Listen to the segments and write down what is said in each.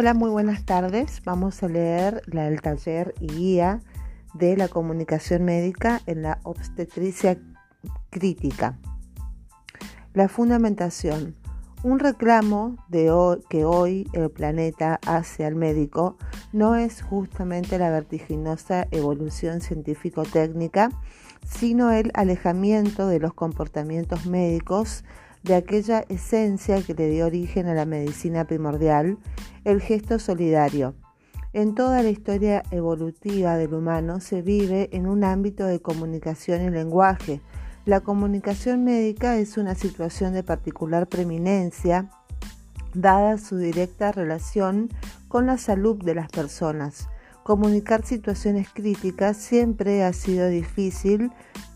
Hola, muy buenas tardes. Vamos a leer el taller y guía de la comunicación médica en la obstetricia crítica. La fundamentación. Un reclamo que hoy el planeta hace al médico no es justamente la vertiginosa evolución científico-técnica, sino el alejamiento de los comportamientos médicos de aquella esencia que le dio origen a la medicina primordial, el gesto solidario. En toda la historia evolutiva del humano se vive en un ámbito de comunicación y lenguaje. La comunicación médica es una situación de particular preeminencia, dada su directa relación con la salud de las personas. Comunicar situaciones críticas siempre ha sido difícil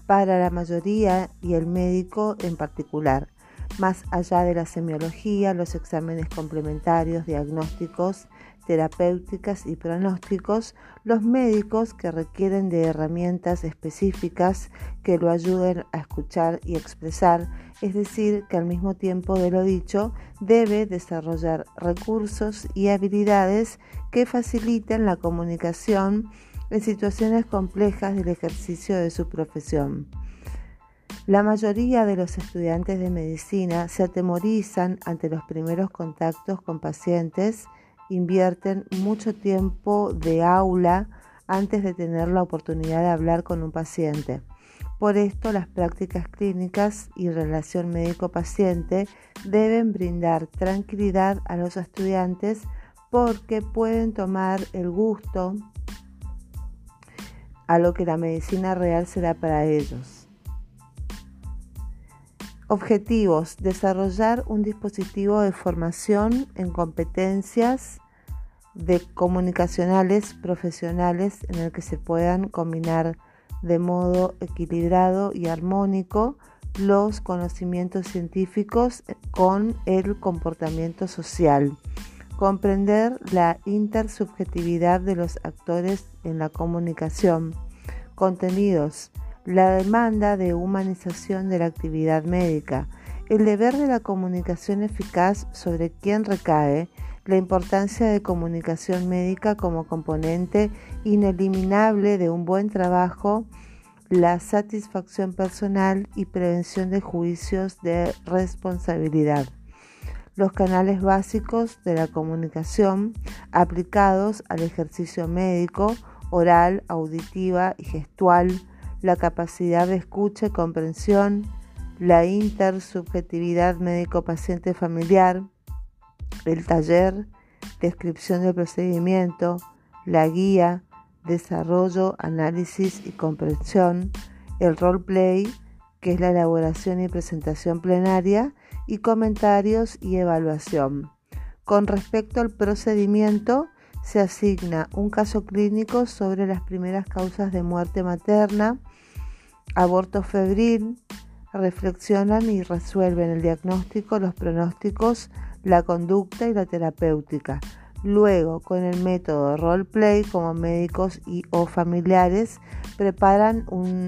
para la mayoría y el médico en particular. Más allá de la semiología, los exámenes complementarios, diagnósticos, terapéuticas y pronósticos, los médicos que requieren de herramientas específicas que lo ayuden a escuchar y expresar, es decir, que al mismo tiempo de lo dicho debe desarrollar recursos y habilidades que faciliten la comunicación en situaciones complejas del ejercicio de su profesión. La mayoría de los estudiantes de medicina se atemorizan ante los primeros contactos con pacientes, invierten mucho tiempo de aula antes de tener la oportunidad de hablar con un paciente. Por esto, las prácticas clínicas y relación médico-paciente deben brindar tranquilidad a los estudiantes porque pueden tomar el gusto a lo que la medicina real será para ellos. Objetivos. Desarrollar un dispositivo de formación en competencias de comunicacionales profesionales en el que se puedan combinar de modo equilibrado y armónico los conocimientos científicos con el comportamiento social. Comprender la intersubjetividad de los actores en la comunicación. Contenidos la demanda de humanización de la actividad médica, el deber de la comunicación eficaz sobre quién recae, la importancia de comunicación médica como componente ineliminable de un buen trabajo, la satisfacción personal y prevención de juicios de responsabilidad. Los canales básicos de la comunicación aplicados al ejercicio médico, oral, auditiva y gestual, la capacidad de escucha y comprensión, la intersubjetividad médico-paciente familiar, el taller, descripción del procedimiento, la guía, desarrollo, análisis y comprensión, el roleplay, que es la elaboración y presentación plenaria, y comentarios y evaluación. Con respecto al procedimiento, se asigna un caso clínico sobre las primeras causas de muerte materna, aborto febril, reflexionan y resuelven el diagnóstico, los pronósticos, la conducta y la terapéutica. Luego, con el método roleplay, como médicos y o familiares, preparan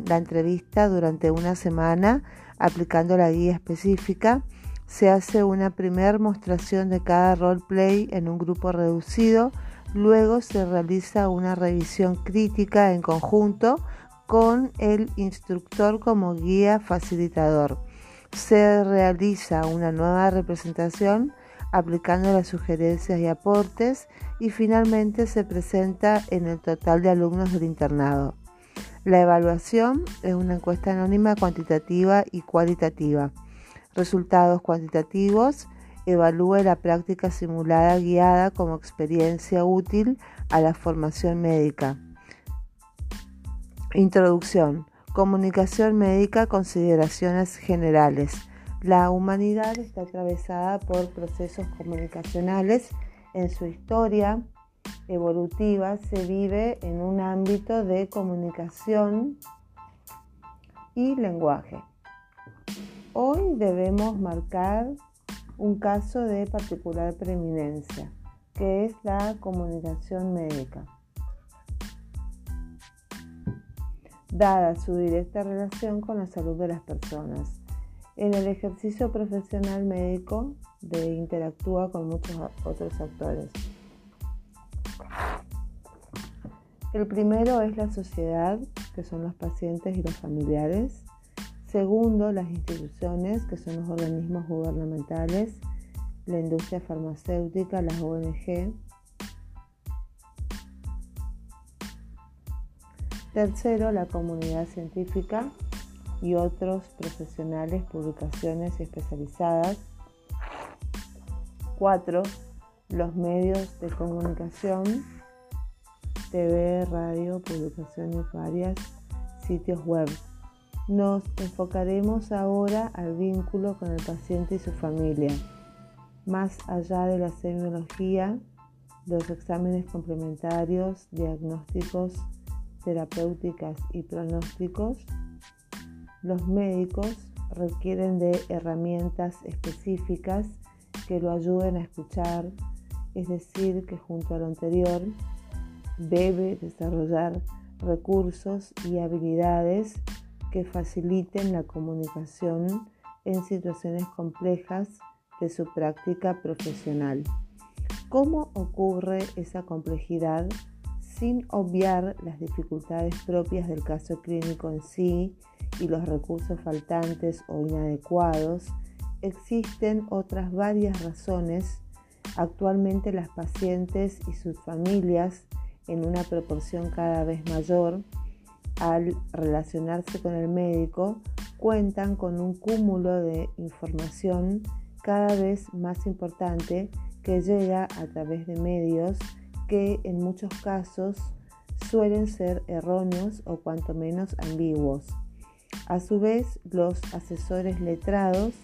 la entrevista durante una semana aplicando la guía específica. Se hace una primera mostración de cada roleplay en un grupo reducido. Luego se realiza una revisión crítica en conjunto con el instructor como guía facilitador. Se realiza una nueva representación aplicando las sugerencias y aportes y finalmente se presenta en el total de alumnos del internado. La evaluación es una encuesta anónima cuantitativa y cualitativa. Resultados cuantitativos evalúa la práctica simulada guiada como experiencia útil a la formación médica. Introducción. Comunicación médica, consideraciones generales. La humanidad está atravesada por procesos comunicacionales. En su historia evolutiva se vive en un ámbito de comunicación y lenguaje. Hoy debemos marcar un caso de particular preeminencia, que es la comunicación médica. dada su directa relación con la salud de las personas. En el ejercicio profesional médico de, interactúa con muchos otros actores. El primero es la sociedad, que son los pacientes y los familiares. Segundo, las instituciones, que son los organismos gubernamentales, la industria farmacéutica, las ONG. Tercero, la comunidad científica y otros profesionales, publicaciones especializadas. Cuatro, los medios de comunicación, TV, radio, publicaciones varias, sitios web. Nos enfocaremos ahora al vínculo con el paciente y su familia, más allá de la semiología, los exámenes complementarios, diagnósticos, terapéuticas y pronósticos. Los médicos requieren de herramientas específicas que lo ayuden a escuchar, es decir, que junto a lo anterior debe desarrollar recursos y habilidades que faciliten la comunicación en situaciones complejas de su práctica profesional. ¿Cómo ocurre esa complejidad sin obviar las dificultades propias del caso clínico en sí y los recursos faltantes o inadecuados existen otras varias razones. Actualmente las pacientes y sus familias, en una proporción cada vez mayor, al relacionarse con el médico, cuentan con un cúmulo de información cada vez más importante que llega a través de medios que en muchos casos suelen ser erróneos o cuanto menos ambiguos. A su vez, los asesores letrados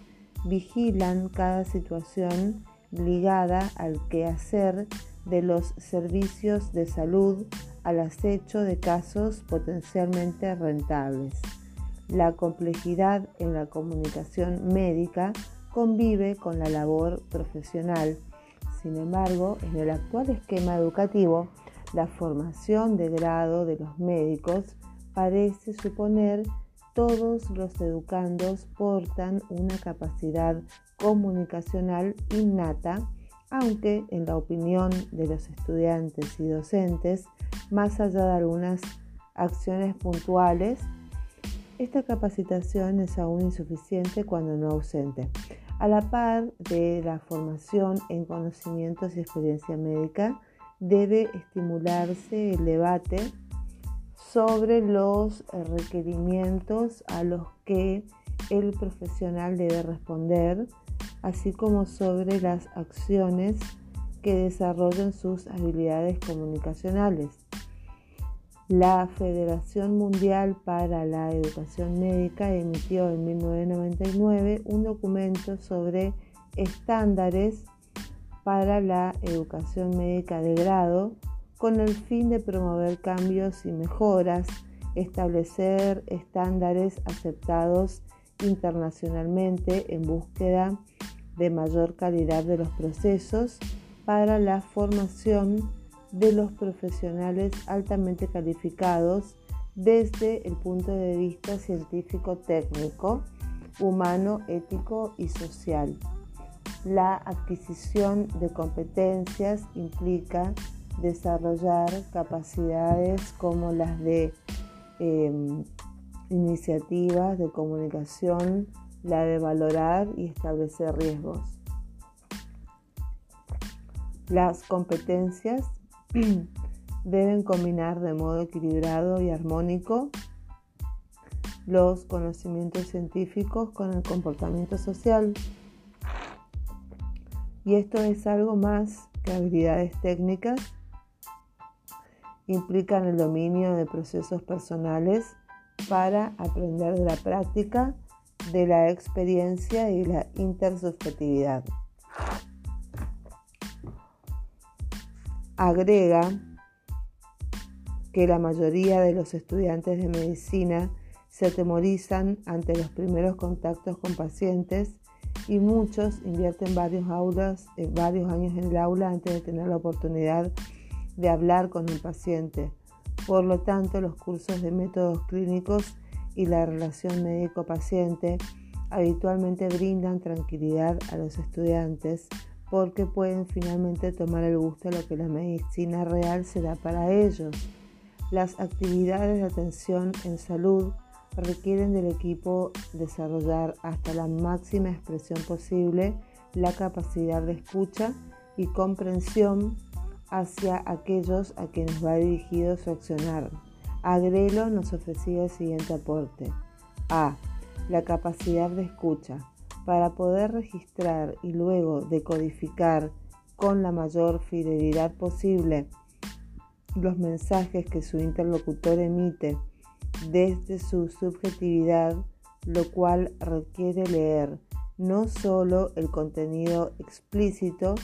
vigilan cada situación ligada al quehacer de los servicios de salud al acecho de casos potencialmente rentables. La complejidad en la comunicación médica convive con la labor profesional. Sin embargo, en el actual esquema educativo, la formación de grado de los médicos parece suponer todos los educandos portan una capacidad comunicacional innata, aunque en la opinión de los estudiantes y docentes, más allá de algunas acciones puntuales, esta capacitación es aún insuficiente cuando no ausente. A la par de la formación en conocimientos y experiencia médica, debe estimularse el debate sobre los eh, requerimientos a los que el profesional debe responder, así como sobre las acciones que desarrollen sus habilidades comunicacionales. La Federación Mundial para la Educación Médica emitió en 1999 un documento sobre estándares para la educación médica de grado con el fin de promover cambios y mejoras, establecer estándares aceptados internacionalmente en búsqueda de mayor calidad de los procesos para la formación de los profesionales altamente calificados desde el punto de vista científico técnico, humano, ético y social. La adquisición de competencias implica desarrollar capacidades como las de em, iniciativas de comunicación, la de valorar y establecer riesgos. Las competencias deben combinar de modo equilibrado y armónico los conocimientos científicos con el comportamiento social. Y esto es algo más que habilidades técnicas implican el dominio de procesos personales para aprender de la práctica, de la experiencia y la intersubjetividad. Agrega que la mayoría de los estudiantes de medicina se atemorizan ante los primeros contactos con pacientes y muchos invierten varios, aulas, eh, varios años en el aula antes de tener la oportunidad de hablar con el paciente. Por lo tanto, los cursos de métodos clínicos y la relación médico-paciente habitualmente brindan tranquilidad a los estudiantes porque pueden finalmente tomar el gusto de lo que la medicina real se da para ellos. Las actividades de atención en salud requieren del equipo desarrollar hasta la máxima expresión posible la capacidad de escucha y comprensión hacia aquellos a quienes va dirigido su accionar. Agrelo nos ofrecía el siguiente aporte. A. La capacidad de escucha. Para poder registrar y luego decodificar con la mayor fidelidad posible los mensajes que su interlocutor emite desde su subjetividad, lo cual requiere leer no solo el contenido explícito,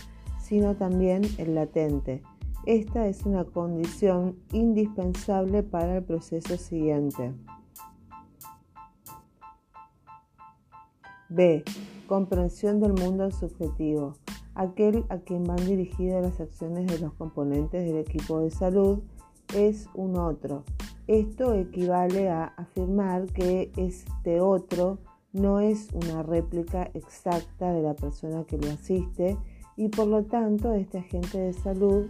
sino también el latente. Esta es una condición indispensable para el proceso siguiente. B. Comprensión del mundo subjetivo. Aquel a quien van dirigidas las acciones de los componentes del equipo de salud es un otro. Esto equivale a afirmar que este otro no es una réplica exacta de la persona que lo asiste y por lo tanto este agente de salud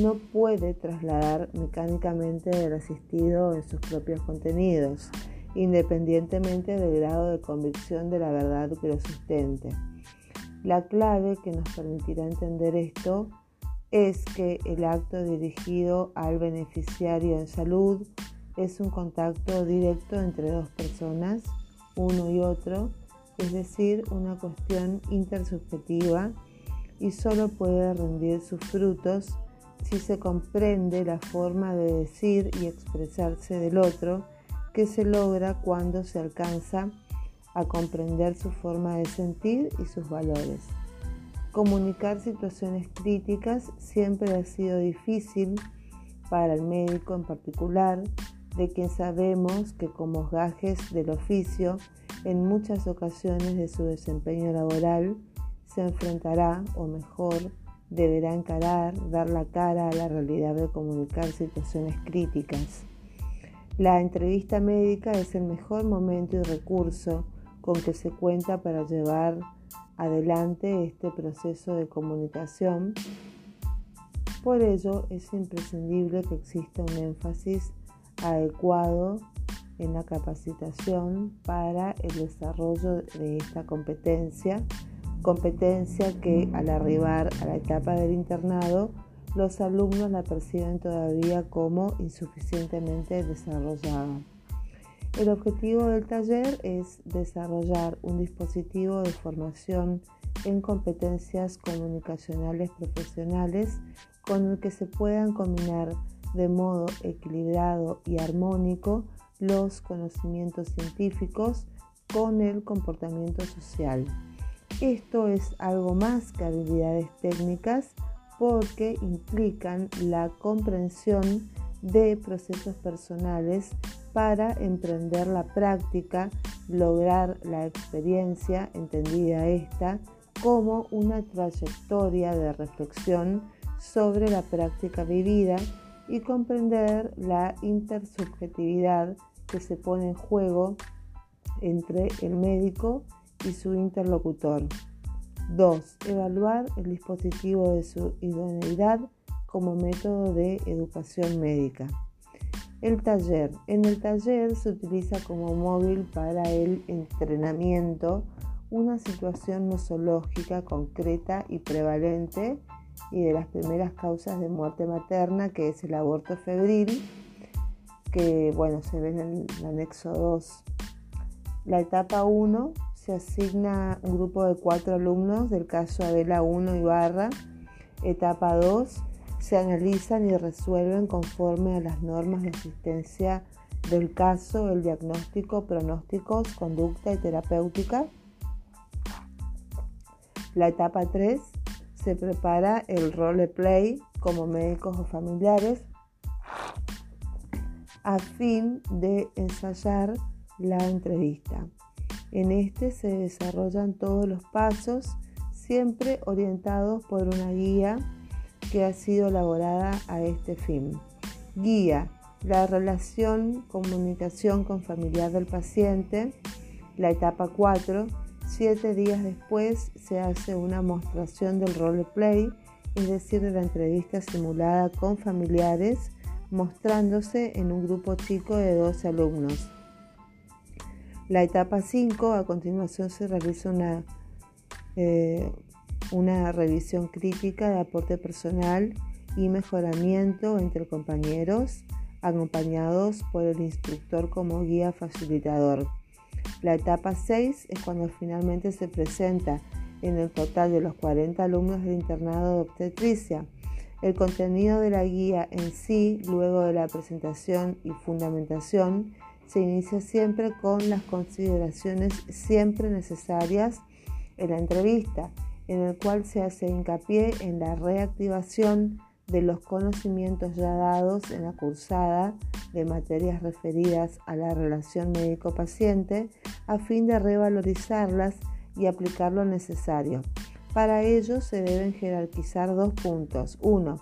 no puede trasladar mecánicamente del asistido en sus propios contenidos, independientemente del grado de convicción de la verdad que lo sustente. La clave que nos permitirá entender esto es que el acto dirigido al beneficiario en salud es un contacto directo entre dos personas uno y otro, es decir, una cuestión intersubjetiva y solo puede rendir sus frutos si se comprende la forma de decir y expresarse del otro que se logra cuando se alcanza a comprender su forma de sentir y sus valores. Comunicar situaciones críticas siempre ha sido difícil para el médico en particular de quien sabemos que como gajes del oficio, en muchas ocasiones de su desempeño laboral, se enfrentará, o mejor, deberá encarar, dar la cara a la realidad de comunicar situaciones críticas. La entrevista médica es el mejor momento y recurso con que se cuenta para llevar adelante este proceso de comunicación. Por ello es imprescindible que exista un énfasis adecuado en la capacitación para el desarrollo de esta competencia, competencia que al arribar a la etapa del internado los alumnos la perciben todavía como insuficientemente desarrollada. El objetivo del taller es desarrollar un dispositivo de formación en competencias comunicacionales profesionales con el que se puedan combinar de modo equilibrado y armónico los conocimientos científicos con el comportamiento social. Esto es algo más que habilidades técnicas porque implican la comprensión de procesos personales para emprender la práctica, lograr la experiencia, entendida esta, como una trayectoria de reflexión sobre la práctica vivida y comprender la intersubjetividad que se pone en juego entre el médico y su interlocutor. 2. Evaluar el dispositivo de su idoneidad como método de educación médica. El taller. En el taller se utiliza como móvil para el entrenamiento una situación nosológica concreta y prevalente y de las primeras causas de muerte materna, que es el aborto febril, que bueno, se ve en el anexo 2. La etapa 1 se asigna un grupo de cuatro alumnos del caso Adela 1 y Barra. Etapa 2 se analizan y resuelven conforme a las normas de asistencia del caso, el diagnóstico, pronósticos, conducta y terapéutica. La etapa 3 se prepara el roleplay como médicos o familiares a fin de ensayar la entrevista. En este se desarrollan todos los pasos, siempre orientados por una guía que ha sido elaborada a este fin. Guía, la relación, comunicación con familiar del paciente, la etapa 4, Siete días después se hace una mostración del roleplay, es decir, de la entrevista simulada con familiares, mostrándose en un grupo chico de 12 alumnos. La etapa 5, a continuación se realiza una, eh, una revisión crítica de aporte personal y mejoramiento entre compañeros, acompañados por el instructor como guía facilitador. La etapa 6 es cuando finalmente se presenta en el total de los 40 alumnos del internado de obstetricia. El contenido de la guía en sí, luego de la presentación y fundamentación, se inicia siempre con las consideraciones siempre necesarias en la entrevista, en el cual se hace hincapié en la reactivación de los conocimientos ya dados en la cursada de materias referidas a la relación médico-paciente a fin de revalorizarlas y aplicar lo necesario. Para ello se deben jerarquizar dos puntos. Uno,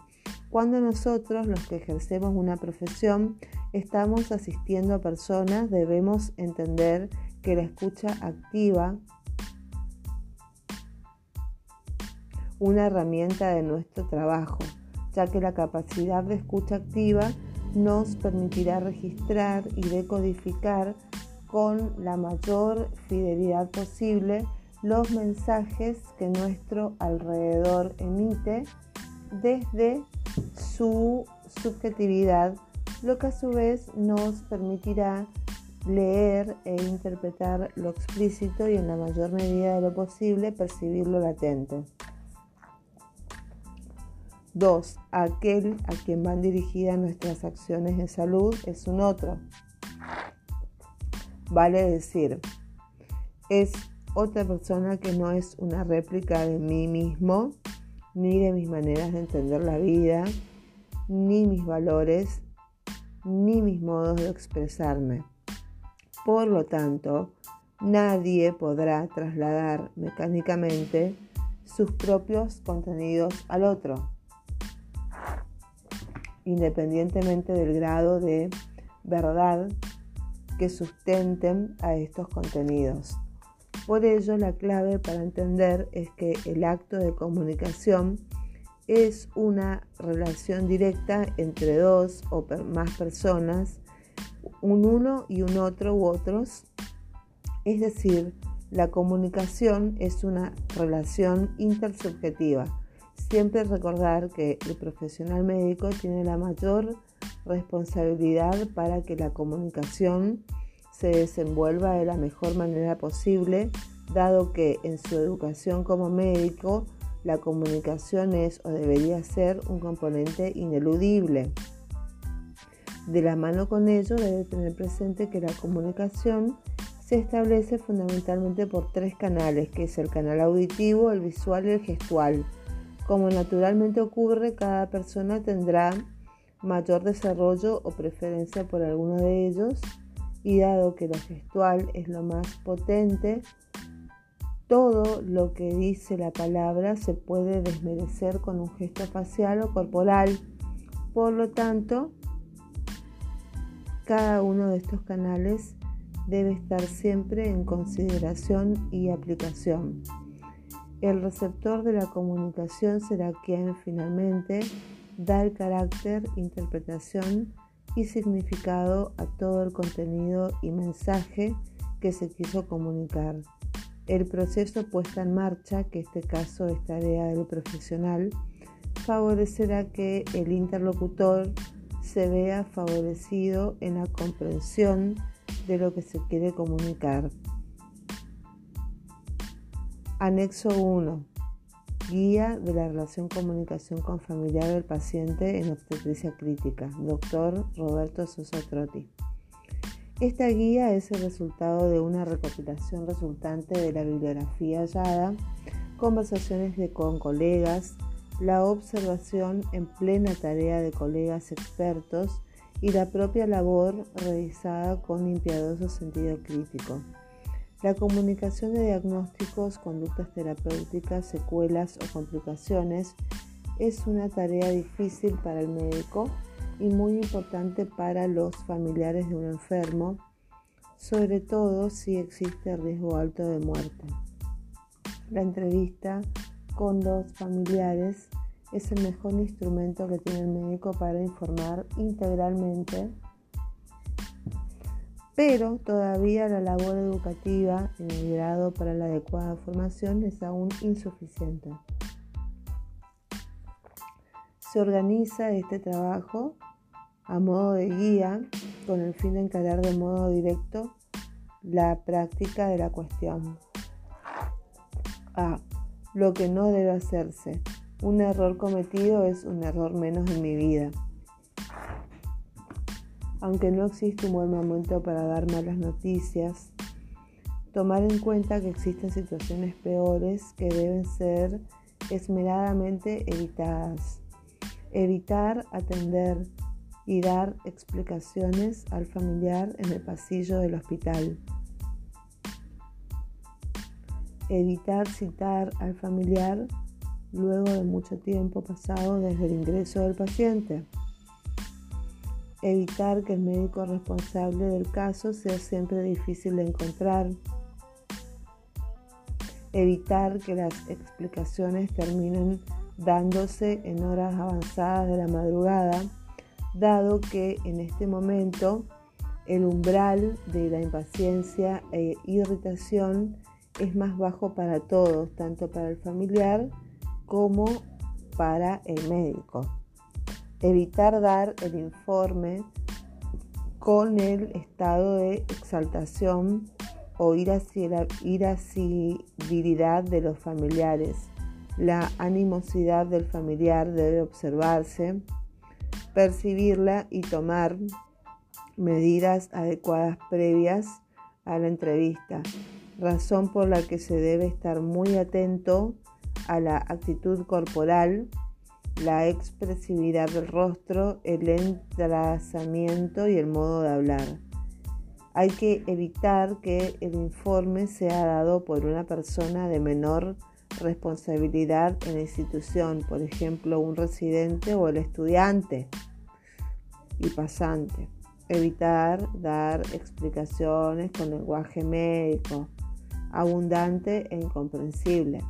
cuando nosotros, los que ejercemos una profesión, estamos asistiendo a personas, debemos entender que la escucha activa una herramienta de nuestro trabajo, ya que la capacidad de escucha activa nos permitirá registrar y decodificar con la mayor fidelidad posible los mensajes que nuestro alrededor emite desde su subjetividad, lo que a su vez nos permitirá leer e interpretar lo explícito y en la mayor medida de lo posible percibir lo latente. 2. Aquel a quien van dirigidas nuestras acciones de salud es un otro. Vale decir, es otra persona que no es una réplica de mí mismo, ni de mis maneras de entender la vida, ni mis valores, ni mis modos de expresarme. Por lo tanto, nadie podrá trasladar mecánicamente sus propios contenidos al otro, independientemente del grado de verdad que sustenten a estos contenidos. Por ello, la clave para entender es que el acto de comunicación es una relación directa entre dos o más personas, un uno y un otro u otros. Es decir, la comunicación es una relación intersubjetiva. Siempre recordar que el profesional médico tiene la mayor responsabilidad para que la comunicación se desenvuelva de la mejor manera posible, dado que en su educación como médico la comunicación es o debería ser un componente ineludible. De la mano con ello debe tener presente que la comunicación se establece fundamentalmente por tres canales, que es el canal auditivo, el visual y el gestual. Como naturalmente ocurre, cada persona tendrá mayor desarrollo o preferencia por alguno de ellos y dado que lo gestual es lo más potente, todo lo que dice la palabra se puede desmerecer con un gesto facial o corporal. Por lo tanto, cada uno de estos canales debe estar siempre en consideración y aplicación. El receptor de la comunicación será quien finalmente da el carácter, interpretación y significado a todo el contenido y mensaje que se quiso comunicar. El proceso puesta en marcha, que en este caso es tarea del profesional, favorecerá que el interlocutor se vea favorecido en la comprensión de lo que se quiere comunicar. Anexo 1. Guía de la relación comunicación con familiar del paciente en obstetricia crítica, doctor Roberto Sosa Trotti. Esta guía es el resultado de una recopilación resultante de la bibliografía hallada, conversaciones con colegas, la observación en plena tarea de colegas expertos y la propia labor realizada con impiadoso sentido crítico. La comunicación de diagnósticos, conductas terapéuticas, secuelas o complicaciones es una tarea difícil para el médico y muy importante para los familiares de un enfermo, sobre todo si existe riesgo alto de muerte. La entrevista con los familiares es el mejor instrumento que tiene el médico para informar integralmente, pero todavía la labor educativa en el grado para la adecuada formación es aún insuficiente. Se organiza este trabajo a modo de guía con el fin de encarar de modo directo la práctica de la cuestión. A. Lo que no debe hacerse. Un error cometido es un error menos en mi vida. Aunque no existe un buen momento para dar malas noticias, tomar en cuenta que existen situaciones peores que deben ser esmeradamente evitadas. Evitar atender y dar explicaciones al familiar en el pasillo del hospital. Evitar citar al familiar luego de mucho tiempo pasado desde el ingreso del paciente. Evitar que el médico responsable del caso sea siempre difícil de encontrar. Evitar que las explicaciones terminen dándose en horas avanzadas de la madrugada dado que en este momento el umbral de la impaciencia e irritación es más bajo para todos, tanto para el familiar como para el médico. Evitar dar el informe con el estado de exaltación o irascibilidad de los familiares. La animosidad del familiar debe observarse percibirla y tomar medidas adecuadas previas a la entrevista, razón por la que se debe estar muy atento a la actitud corporal, la expresividad del rostro, el entrazamiento y el modo de hablar. Hay que evitar que el informe sea dado por una persona de menor responsabilidad en la institución, por ejemplo, un residente o el estudiante y pasante. Evitar dar explicaciones con lenguaje médico, abundante e incomprensible.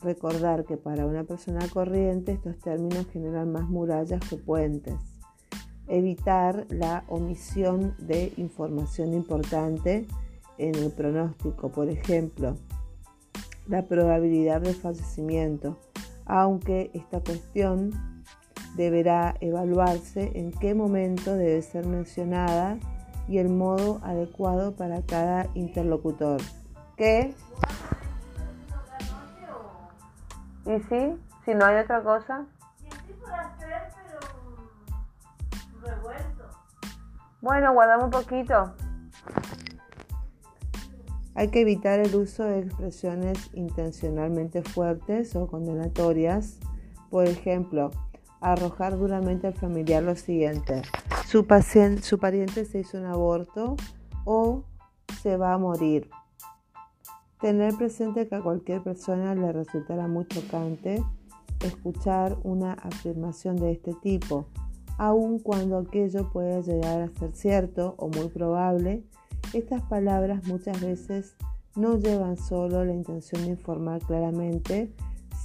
Recordar que para una persona corriente estos términos generan más murallas que puentes. Evitar la omisión de información importante en el pronóstico, por ejemplo, la probabilidad de fallecimiento, aunque esta cuestión deberá evaluarse en qué momento debe ser mencionada y el modo adecuado para cada interlocutor. ¿Qué? ¿Y si? Si no hay otra cosa. Bueno, guardamos un poquito. Hay que evitar el uso de expresiones intencionalmente fuertes o condenatorias. Por ejemplo, arrojar duramente al familiar lo siguiente. Su, paciente, su pariente se hizo un aborto o se va a morir. Tener presente que a cualquier persona le resultará muy chocante escuchar una afirmación de este tipo, aun cuando aquello pueda llegar a ser cierto o muy probable estas palabras muchas veces no llevan solo la intención de informar claramente,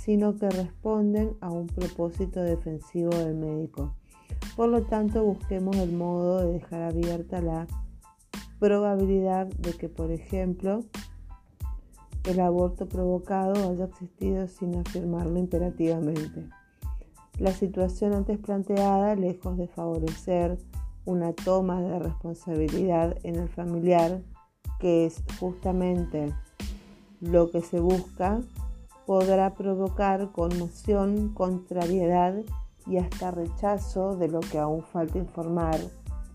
sino que responden a un propósito defensivo del médico. Por lo tanto, busquemos el modo de dejar abierta la probabilidad de que, por ejemplo, el aborto provocado haya existido sin afirmarlo imperativamente. La situación antes planteada, lejos de favorecer una toma de responsabilidad en el familiar, que es justamente lo que se busca, podrá provocar conmoción, contrariedad y hasta rechazo de lo que aún falta informar.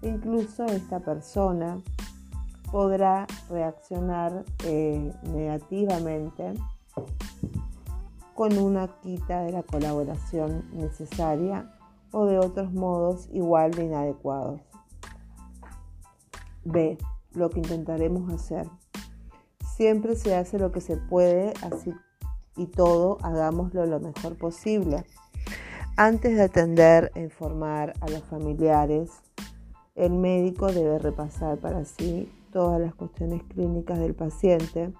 Incluso esta persona podrá reaccionar eh, negativamente con una quita de la colaboración necesaria o de otros modos igual de inadecuados. B. Lo que intentaremos hacer. Siempre se hace lo que se puede, así y todo hagámoslo lo mejor posible. Antes de atender e informar a los familiares, el médico debe repasar para sí todas las cuestiones clínicas del paciente,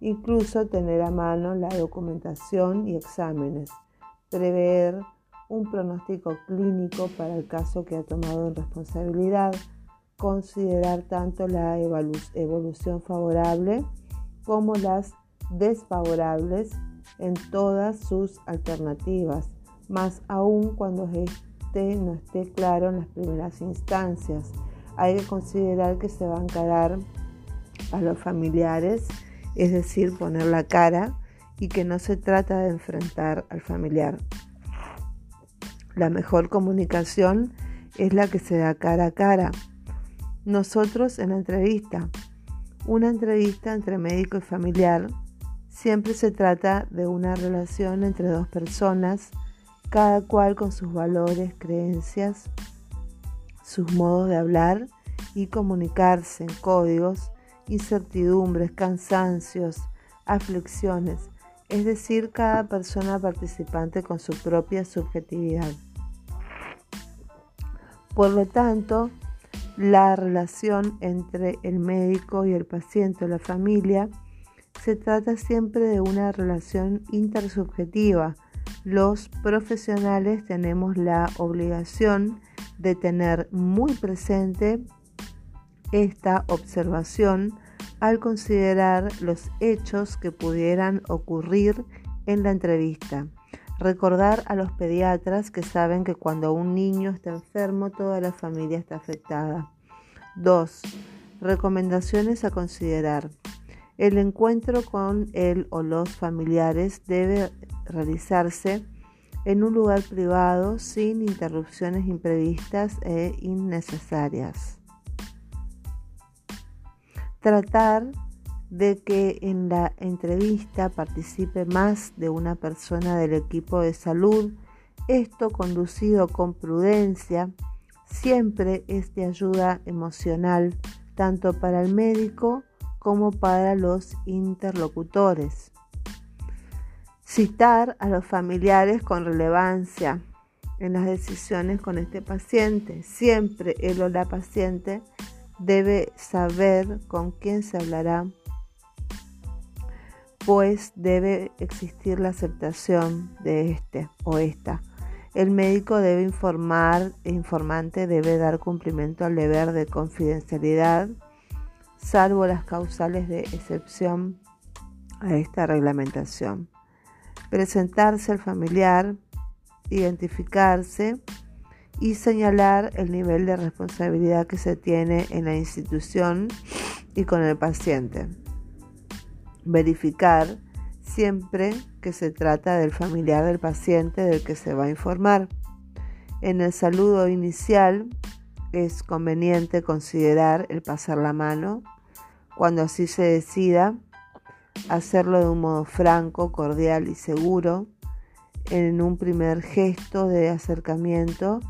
incluso tener a mano la documentación y exámenes, prever un pronóstico clínico para el caso que ha tomado en responsabilidad, considerar tanto la evolución favorable como las desfavorables en todas sus alternativas, más aún cuando este no esté claro en las primeras instancias. Hay que considerar que se va a encarar a los familiares, es decir, poner la cara y que no se trata de enfrentar al familiar. La mejor comunicación es la que se da cara a cara. Nosotros en la entrevista, una entrevista entre médico y familiar, siempre se trata de una relación entre dos personas, cada cual con sus valores, creencias, sus modos de hablar y comunicarse en códigos, incertidumbres, cansancios, aflicciones, es decir, cada persona participante con su propia subjetividad. Por lo tanto, la relación entre el médico y el paciente o la familia se trata siempre de una relación intersubjetiva. Los profesionales tenemos la obligación de tener muy presente esta observación al considerar los hechos que pudieran ocurrir en la entrevista. Recordar a los pediatras que saben que cuando un niño está enfermo, toda la familia está afectada. 2. Recomendaciones a considerar. El encuentro con él o los familiares debe realizarse en un lugar privado sin interrupciones imprevistas e innecesarias. Tratar de que en la entrevista participe más de una persona del equipo de salud, esto conducido con prudencia, siempre es de ayuda emocional tanto para el médico como para los interlocutores. Citar a los familiares con relevancia en las decisiones con este paciente. Siempre él o la paciente debe saber con quién se hablará pues debe existir la aceptación de este o esta. El médico debe informar e informante debe dar cumplimiento al deber de confidencialidad, salvo las causales de excepción a esta reglamentación. Presentarse al familiar, identificarse y señalar el nivel de responsabilidad que se tiene en la institución y con el paciente verificar siempre que se trata del familiar del paciente del que se va a informar. En el saludo inicial es conveniente considerar el pasar la mano, cuando así se decida, hacerlo de un modo franco, cordial y seguro, en un primer gesto de acercamiento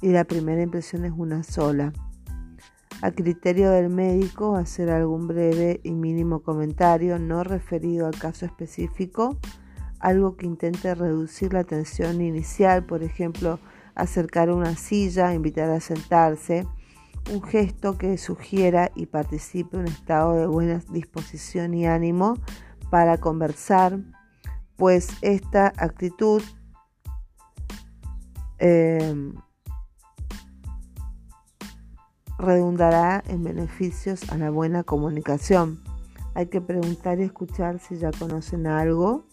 y la primera impresión es una sola a criterio del médico hacer algún breve y mínimo comentario no referido al caso específico, algo que intente reducir la tensión inicial, por ejemplo, acercar una silla, invitar a sentarse, un gesto que sugiera y participe un estado de buena disposición y ánimo para conversar, pues esta actitud eh, redundará en beneficios a la buena comunicación. Hay que preguntar y escuchar si ya conocen algo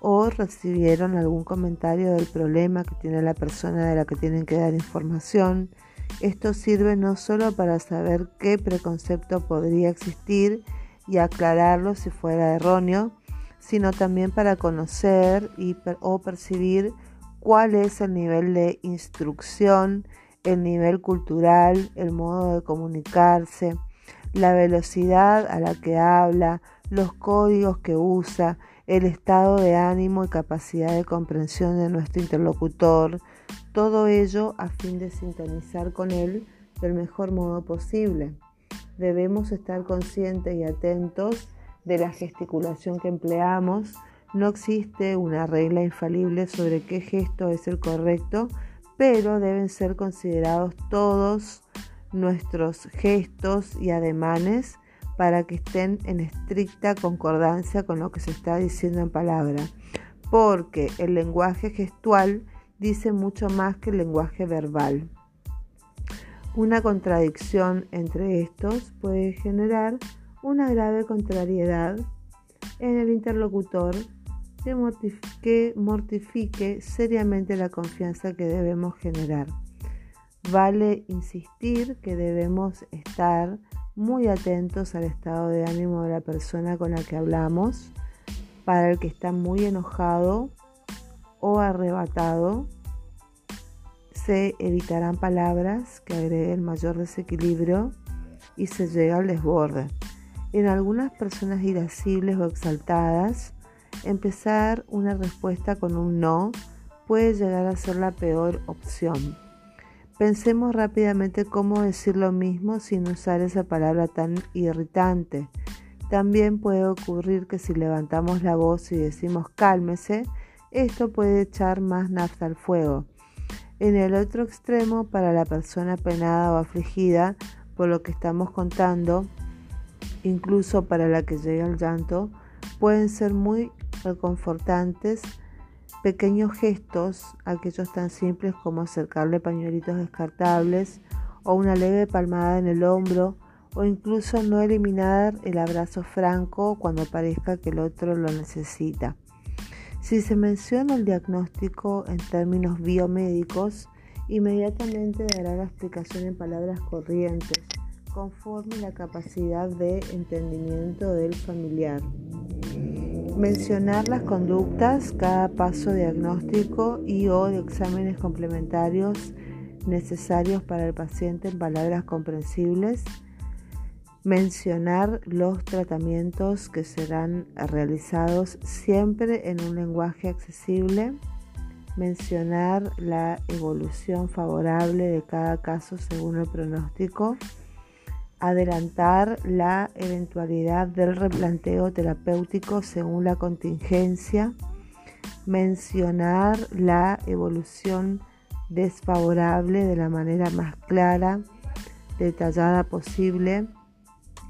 o recibieron algún comentario del problema que tiene la persona de la que tienen que dar información. Esto sirve no solo para saber qué preconcepto podría existir y aclararlo si fuera erróneo, sino también para conocer y, o percibir cuál es el nivel de instrucción el nivel cultural, el modo de comunicarse, la velocidad a la que habla, los códigos que usa, el estado de ánimo y capacidad de comprensión de nuestro interlocutor, todo ello a fin de sintonizar con él del mejor modo posible. Debemos estar conscientes y atentos de la gesticulación que empleamos. No existe una regla infalible sobre qué gesto es el correcto, pero deben ser considerados todos nuestros gestos y ademanes para que estén en estricta concordancia con lo que se está diciendo en palabra, porque el lenguaje gestual dice mucho más que el lenguaje verbal. Una contradicción entre estos puede generar una grave contrariedad en el interlocutor que mortifique seriamente la confianza que debemos generar. Vale insistir que debemos estar muy atentos al estado de ánimo de la persona con la que hablamos. Para el que está muy enojado o arrebatado, se evitarán palabras que agreguen mayor desequilibrio y se llega al desborde. En algunas personas irascibles o exaltadas, empezar una respuesta con un no puede llegar a ser la peor opción. Pensemos rápidamente cómo decir lo mismo sin usar esa palabra tan irritante. También puede ocurrir que si levantamos la voz y decimos cálmese, esto puede echar más nafta al fuego. En el otro extremo, para la persona penada o afligida por lo que estamos contando, incluso para la que llega al llanto, pueden ser muy reconfortantes pequeños gestos, aquellos tan simples como acercarle pañuelitos descartables o una leve palmada en el hombro o incluso no eliminar el abrazo franco cuando parezca que el otro lo necesita. Si se menciona el diagnóstico en términos biomédicos, inmediatamente dará la explicación en palabras corrientes, conforme la capacidad de entendimiento del familiar. Mencionar las conductas, cada paso diagnóstico y o de exámenes complementarios necesarios para el paciente en palabras comprensibles. Mencionar los tratamientos que serán realizados siempre en un lenguaje accesible. Mencionar la evolución favorable de cada caso según el pronóstico adelantar la eventualidad del replanteo terapéutico según la contingencia, mencionar la evolución desfavorable de la manera más clara, detallada posible,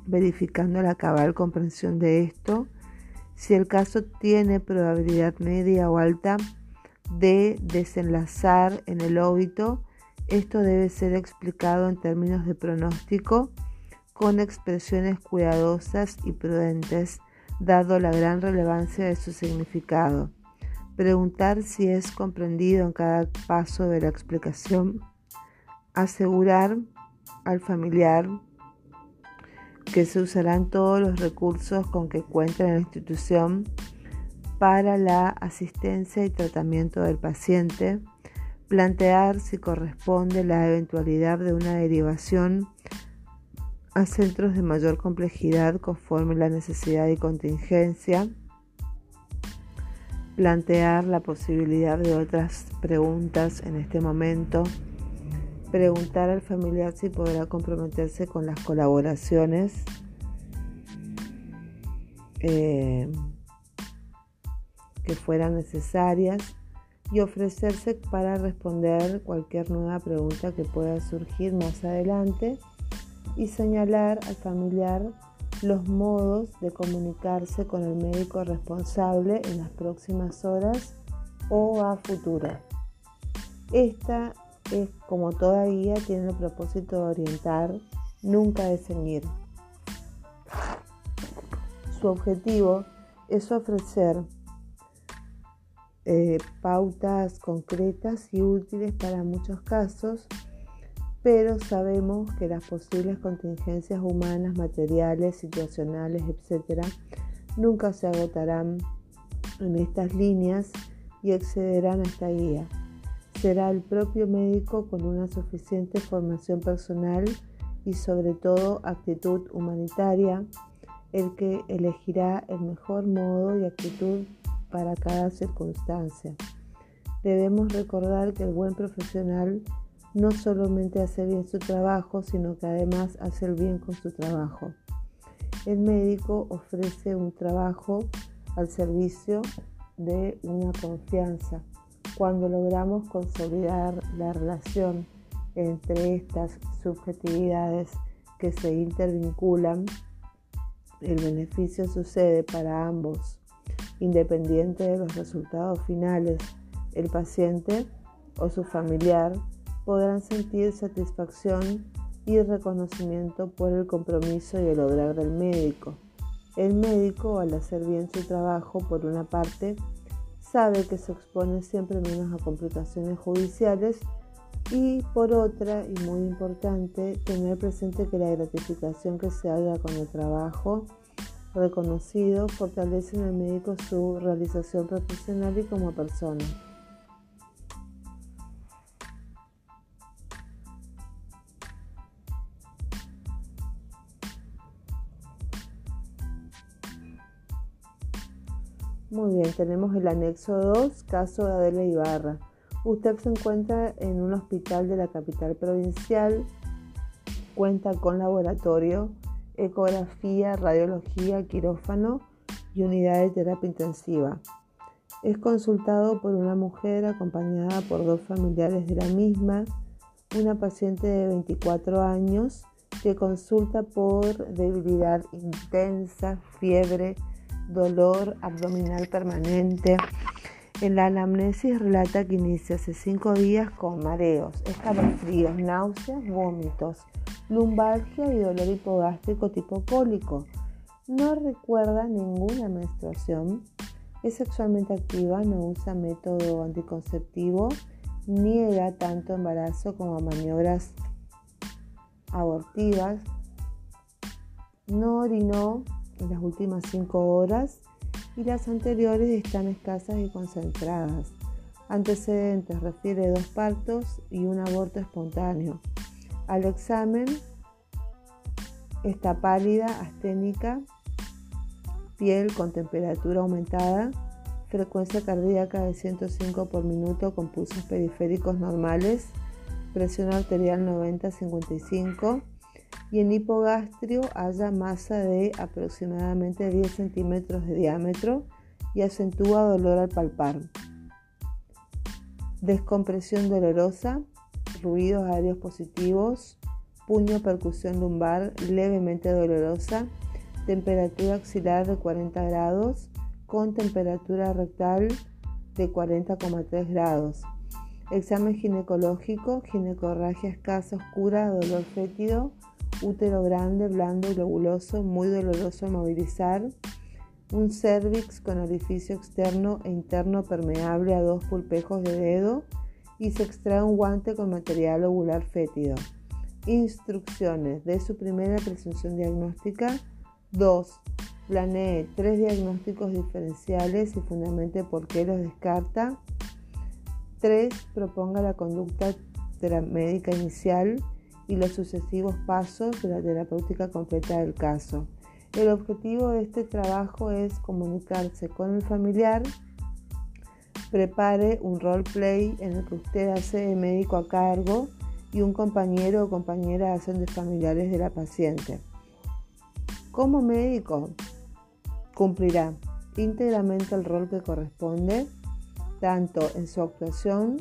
verificando la cabal comprensión de esto. Si el caso tiene probabilidad media o alta de desenlazar en el óbito, esto debe ser explicado en términos de pronóstico con expresiones cuidadosas y prudentes, dado la gran relevancia de su significado. Preguntar si es comprendido en cada paso de la explicación. Asegurar al familiar que se usarán todos los recursos con que cuenta la institución para la asistencia y tratamiento del paciente. Plantear si corresponde la eventualidad de una derivación a centros de mayor complejidad conforme la necesidad y contingencia, plantear la posibilidad de otras preguntas en este momento, preguntar al familiar si podrá comprometerse con las colaboraciones. Eh, que fueran necesarias y ofrecerse para responder cualquier nueva pregunta que pueda surgir más adelante y señalar al familiar los modos de comunicarse con el médico responsable en las próximas horas o a futuro. Esta es como toda guía tiene el propósito de orientar, nunca de ceñir. Su objetivo es ofrecer eh, pautas concretas y útiles para muchos casos pero sabemos que las posibles contingencias humanas, materiales, situacionales, etc., nunca se agotarán en estas líneas y excederán a esta guía. Será el propio médico con una suficiente formación personal y sobre todo actitud humanitaria el que elegirá el mejor modo y actitud para cada circunstancia. Debemos recordar que el buen profesional no solamente hace bien su trabajo, sino que además hace el bien con su trabajo. El médico ofrece un trabajo al servicio de una confianza. Cuando logramos consolidar la relación entre estas subjetividades que se intervinculan, el beneficio sucede para ambos, independiente de los resultados finales. El paciente o su familiar podrán sentir satisfacción y reconocimiento por el compromiso y el lograr del médico. El médico, al hacer bien su trabajo, por una parte, sabe que se expone siempre menos a complicaciones judiciales y por otra, y muy importante, tener presente que la gratificación que se haga con el trabajo reconocido fortalece en el médico su realización profesional y como persona. Muy bien, tenemos el anexo 2, caso de Adela Ibarra. Usted se encuentra en un hospital de la capital provincial, cuenta con laboratorio, ecografía, radiología, quirófano y unidad de terapia intensiva. Es consultado por una mujer acompañada por dos familiares de la misma, una paciente de 24 años que consulta por debilidad intensa, fiebre, dolor abdominal permanente. En la anamnesis relata que inicia hace cinco días con mareos, escalofríos, náuseas, vómitos, lumbalgia y dolor hipogástrico tipo cólico. No recuerda ninguna menstruación, es sexualmente activa, no usa método anticonceptivo, niega tanto embarazo como maniobras abortivas, no orinó en las últimas cinco horas y las anteriores están escasas y concentradas. Antecedentes refiere dos partos y un aborto espontáneo. Al examen está pálida, asténica, piel con temperatura aumentada, frecuencia cardíaca de 105 por minuto con pulsos periféricos normales, presión arterial 90-55 y en hipogastrio haya masa de aproximadamente 10 centímetros de diámetro y acentúa dolor al palpar. Descompresión dolorosa, ruidos aéreos positivos, puño percusión lumbar levemente dolorosa, temperatura axilar de 40 grados con temperatura rectal de 40,3 grados. Examen ginecológico, ginecorragia escasa oscura, dolor fétido, útero grande, blando y lobuloso, muy doloroso movilizar, un cervix con orificio externo e interno permeable a dos pulpejos de dedo y se extrae un guante con material ovular fétido. Instrucciones de su primera presunción diagnóstica. 2. Planee tres diagnósticos diferenciales y fundamente por qué los descarta. 3. Proponga la conducta de médica inicial y los sucesivos pasos de la terapéutica completa del caso. El objetivo de este trabajo es comunicarse con el familiar, prepare un roleplay en el que usted hace de médico a cargo y un compañero o compañera hacen de familiares de la paciente. Como médico, cumplirá íntegramente el rol que corresponde, tanto en su actuación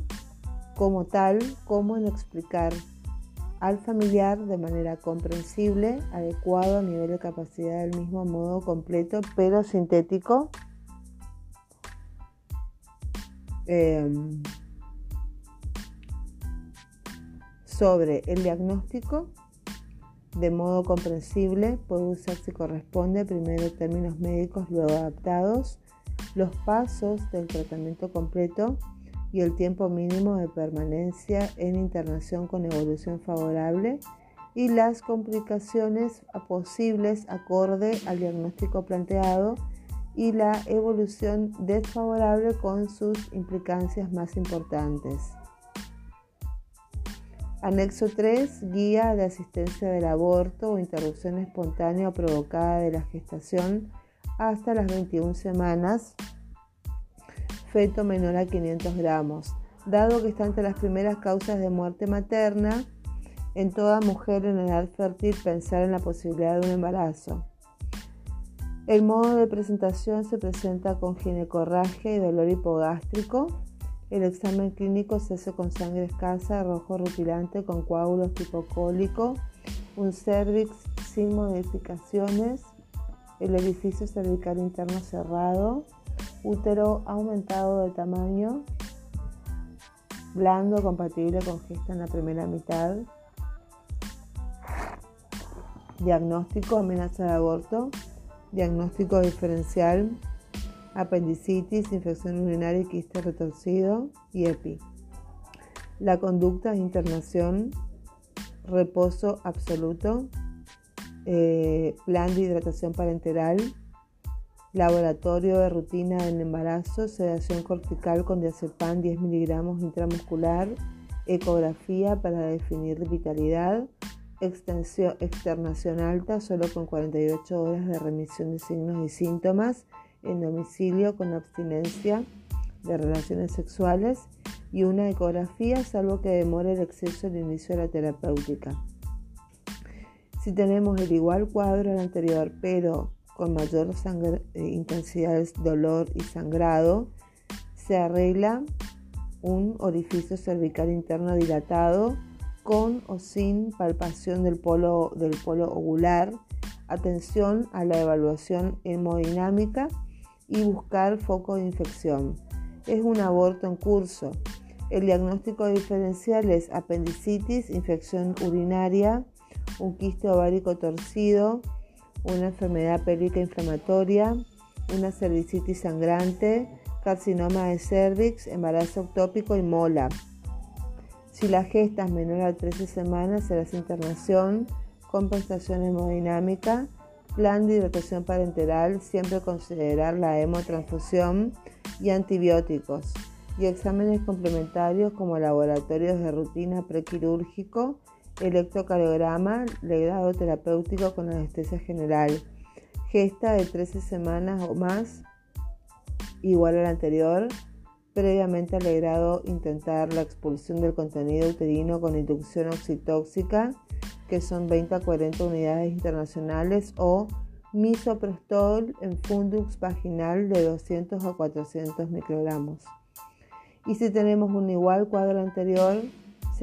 como tal, como en explicar al familiar de manera comprensible, adecuado a nivel de capacidad del mismo modo completo, pero sintético. Em, sobre el diagnóstico de modo comprensible puede usar si corresponde primero términos médicos luego adaptados, los pasos del tratamiento completo, y el tiempo mínimo de permanencia en internación con evolución favorable y las complicaciones posibles acorde al diagnóstico planteado y la evolución desfavorable con sus implicancias más importantes. Anexo 3. Guía de asistencia del aborto o interrupción espontánea provocada de la gestación hasta las 21 semanas feto menor a 500 gramos, dado que está entre las primeras causas de muerte materna en toda mujer en edad fértil pensar en la posibilidad de un embarazo. El modo de presentación se presenta con ginecorragia y dolor hipogástrico. El examen clínico se hace con sangre escasa, rojo rutilante con coágulos tipo cólico, un cervix sin modificaciones, el edificio cervical interno cerrado, útero aumentado de tamaño, blando, compatible con gesta en la primera mitad. Diagnóstico, amenaza de aborto. Diagnóstico diferencial, apendicitis, infección urinaria y quiste retorcido y EPI. La conducta de internación, reposo absoluto, eh, plan de hidratación parenteral, laboratorio de rutina en embarazo, sedación cortical con diazepam 10 miligramos intramuscular, ecografía para definir vitalidad, extensión, externación alta solo con 48 horas de remisión de signos y síntomas en domicilio con abstinencia de relaciones sexuales y una ecografía salvo que demore el exceso del inicio de la terapéutica. Si tenemos el igual cuadro al anterior, pero con mayor eh, intensidad de dolor y sangrado, se arregla un orificio cervical interno dilatado con o sin palpación del polo, del polo ovular, atención a la evaluación hemodinámica y buscar foco de infección. Es un aborto en curso. El diagnóstico diferencial es apendicitis, infección urinaria, un quiste ovárico torcido, una enfermedad pélvica inflamatoria, una cervicitis sangrante, carcinoma de cervix, embarazo ectópico y mola. Si la gesta es menor a 13 semanas, será internación, compensación hemodinámica, plan de hidratación parenteral, siempre considerar la hemotransfusión y antibióticos, y exámenes complementarios como laboratorios de rutina prequirúrgico, electrocardiograma, legrado terapéutico con anestesia general, gesta de 13 semanas o más, igual al anterior, previamente alegrado intentar la expulsión del contenido uterino con inducción oxitóxica, que son 20 a 40 unidades internacionales, o misoprostol en fundux vaginal de 200 a 400 microgramos. Y si tenemos un igual cuadro anterior,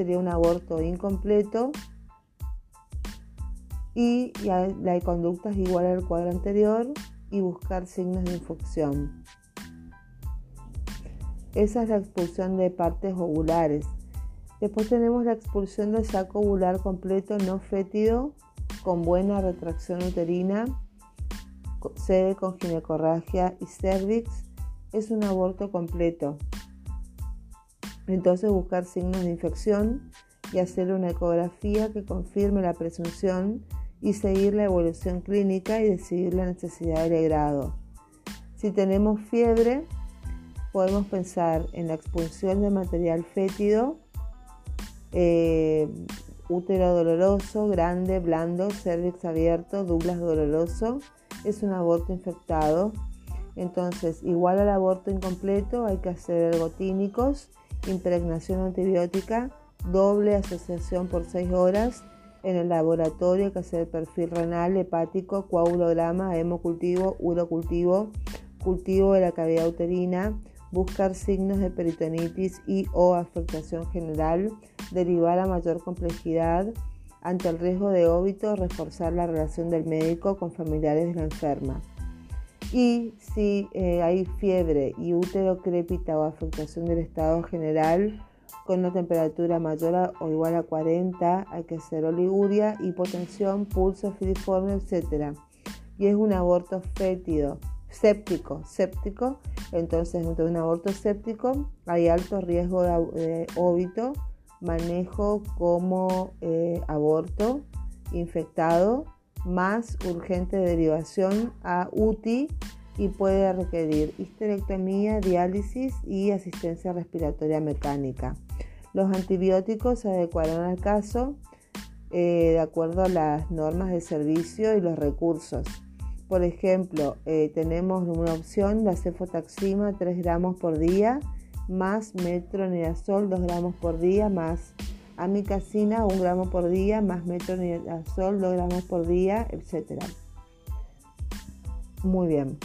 sería un aborto incompleto y la conducta es igual al cuadro anterior y buscar signos de infección. Esa es la expulsión de partes ovulares. Después tenemos la expulsión del saco ovular completo no fétido con buena retracción uterina, sede con ginecorragia y cervix. Es un aborto completo. Entonces buscar signos de infección y hacer una ecografía que confirme la presunción y seguir la evolución clínica y decidir la necesidad de grado. Si tenemos fiebre, podemos pensar en la expulsión de material fétido, eh, útero doloroso, grande, blando, cervix abierto, Douglas doloroso, es un aborto infectado. Entonces, igual al aborto incompleto, hay que hacer ergotínicos impregnación antibiótica, doble asociación por 6 horas. En el laboratorio que perfil renal, hepático, coagulograma, hemocultivo, urocultivo, cultivo de la cavidad uterina, buscar signos de peritonitis y o afectación general, derivar a mayor complejidad. Ante el riesgo de óbito, reforzar la relación del médico con familiares de la enferma. Y si eh, hay fiebre y útero crépita o afectación del estado general con una temperatura mayor o igual a 40, hay que hacer oliguria, hipotensión, pulso filiforme, etc. Y es un aborto fétido, séptico, séptico. Entonces, entre un aborto séptico hay alto riesgo de óbito, manejo como eh, aborto infectado más urgente derivación a UTI y puede requerir histerectomía, diálisis y asistencia respiratoria mecánica. Los antibióticos se adecuarán al caso eh, de acuerdo a las normas de servicio y los recursos. Por ejemplo, eh, tenemos una opción, la cefotaxima 3 gramos por día, más metronidazol 2 gramos por día, más amicacina 1 gramo por día, más metronidazol 2 gramos por día, etc. Muy bien.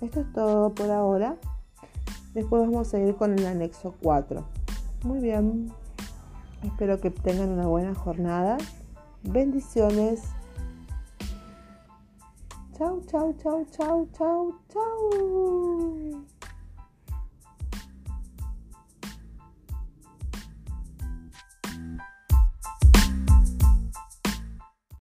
Esto es todo por ahora. Después vamos a ir con el anexo 4. Muy bien. Espero que tengan una buena jornada. Bendiciones. Chau, chau, chau, chau, chau, chau.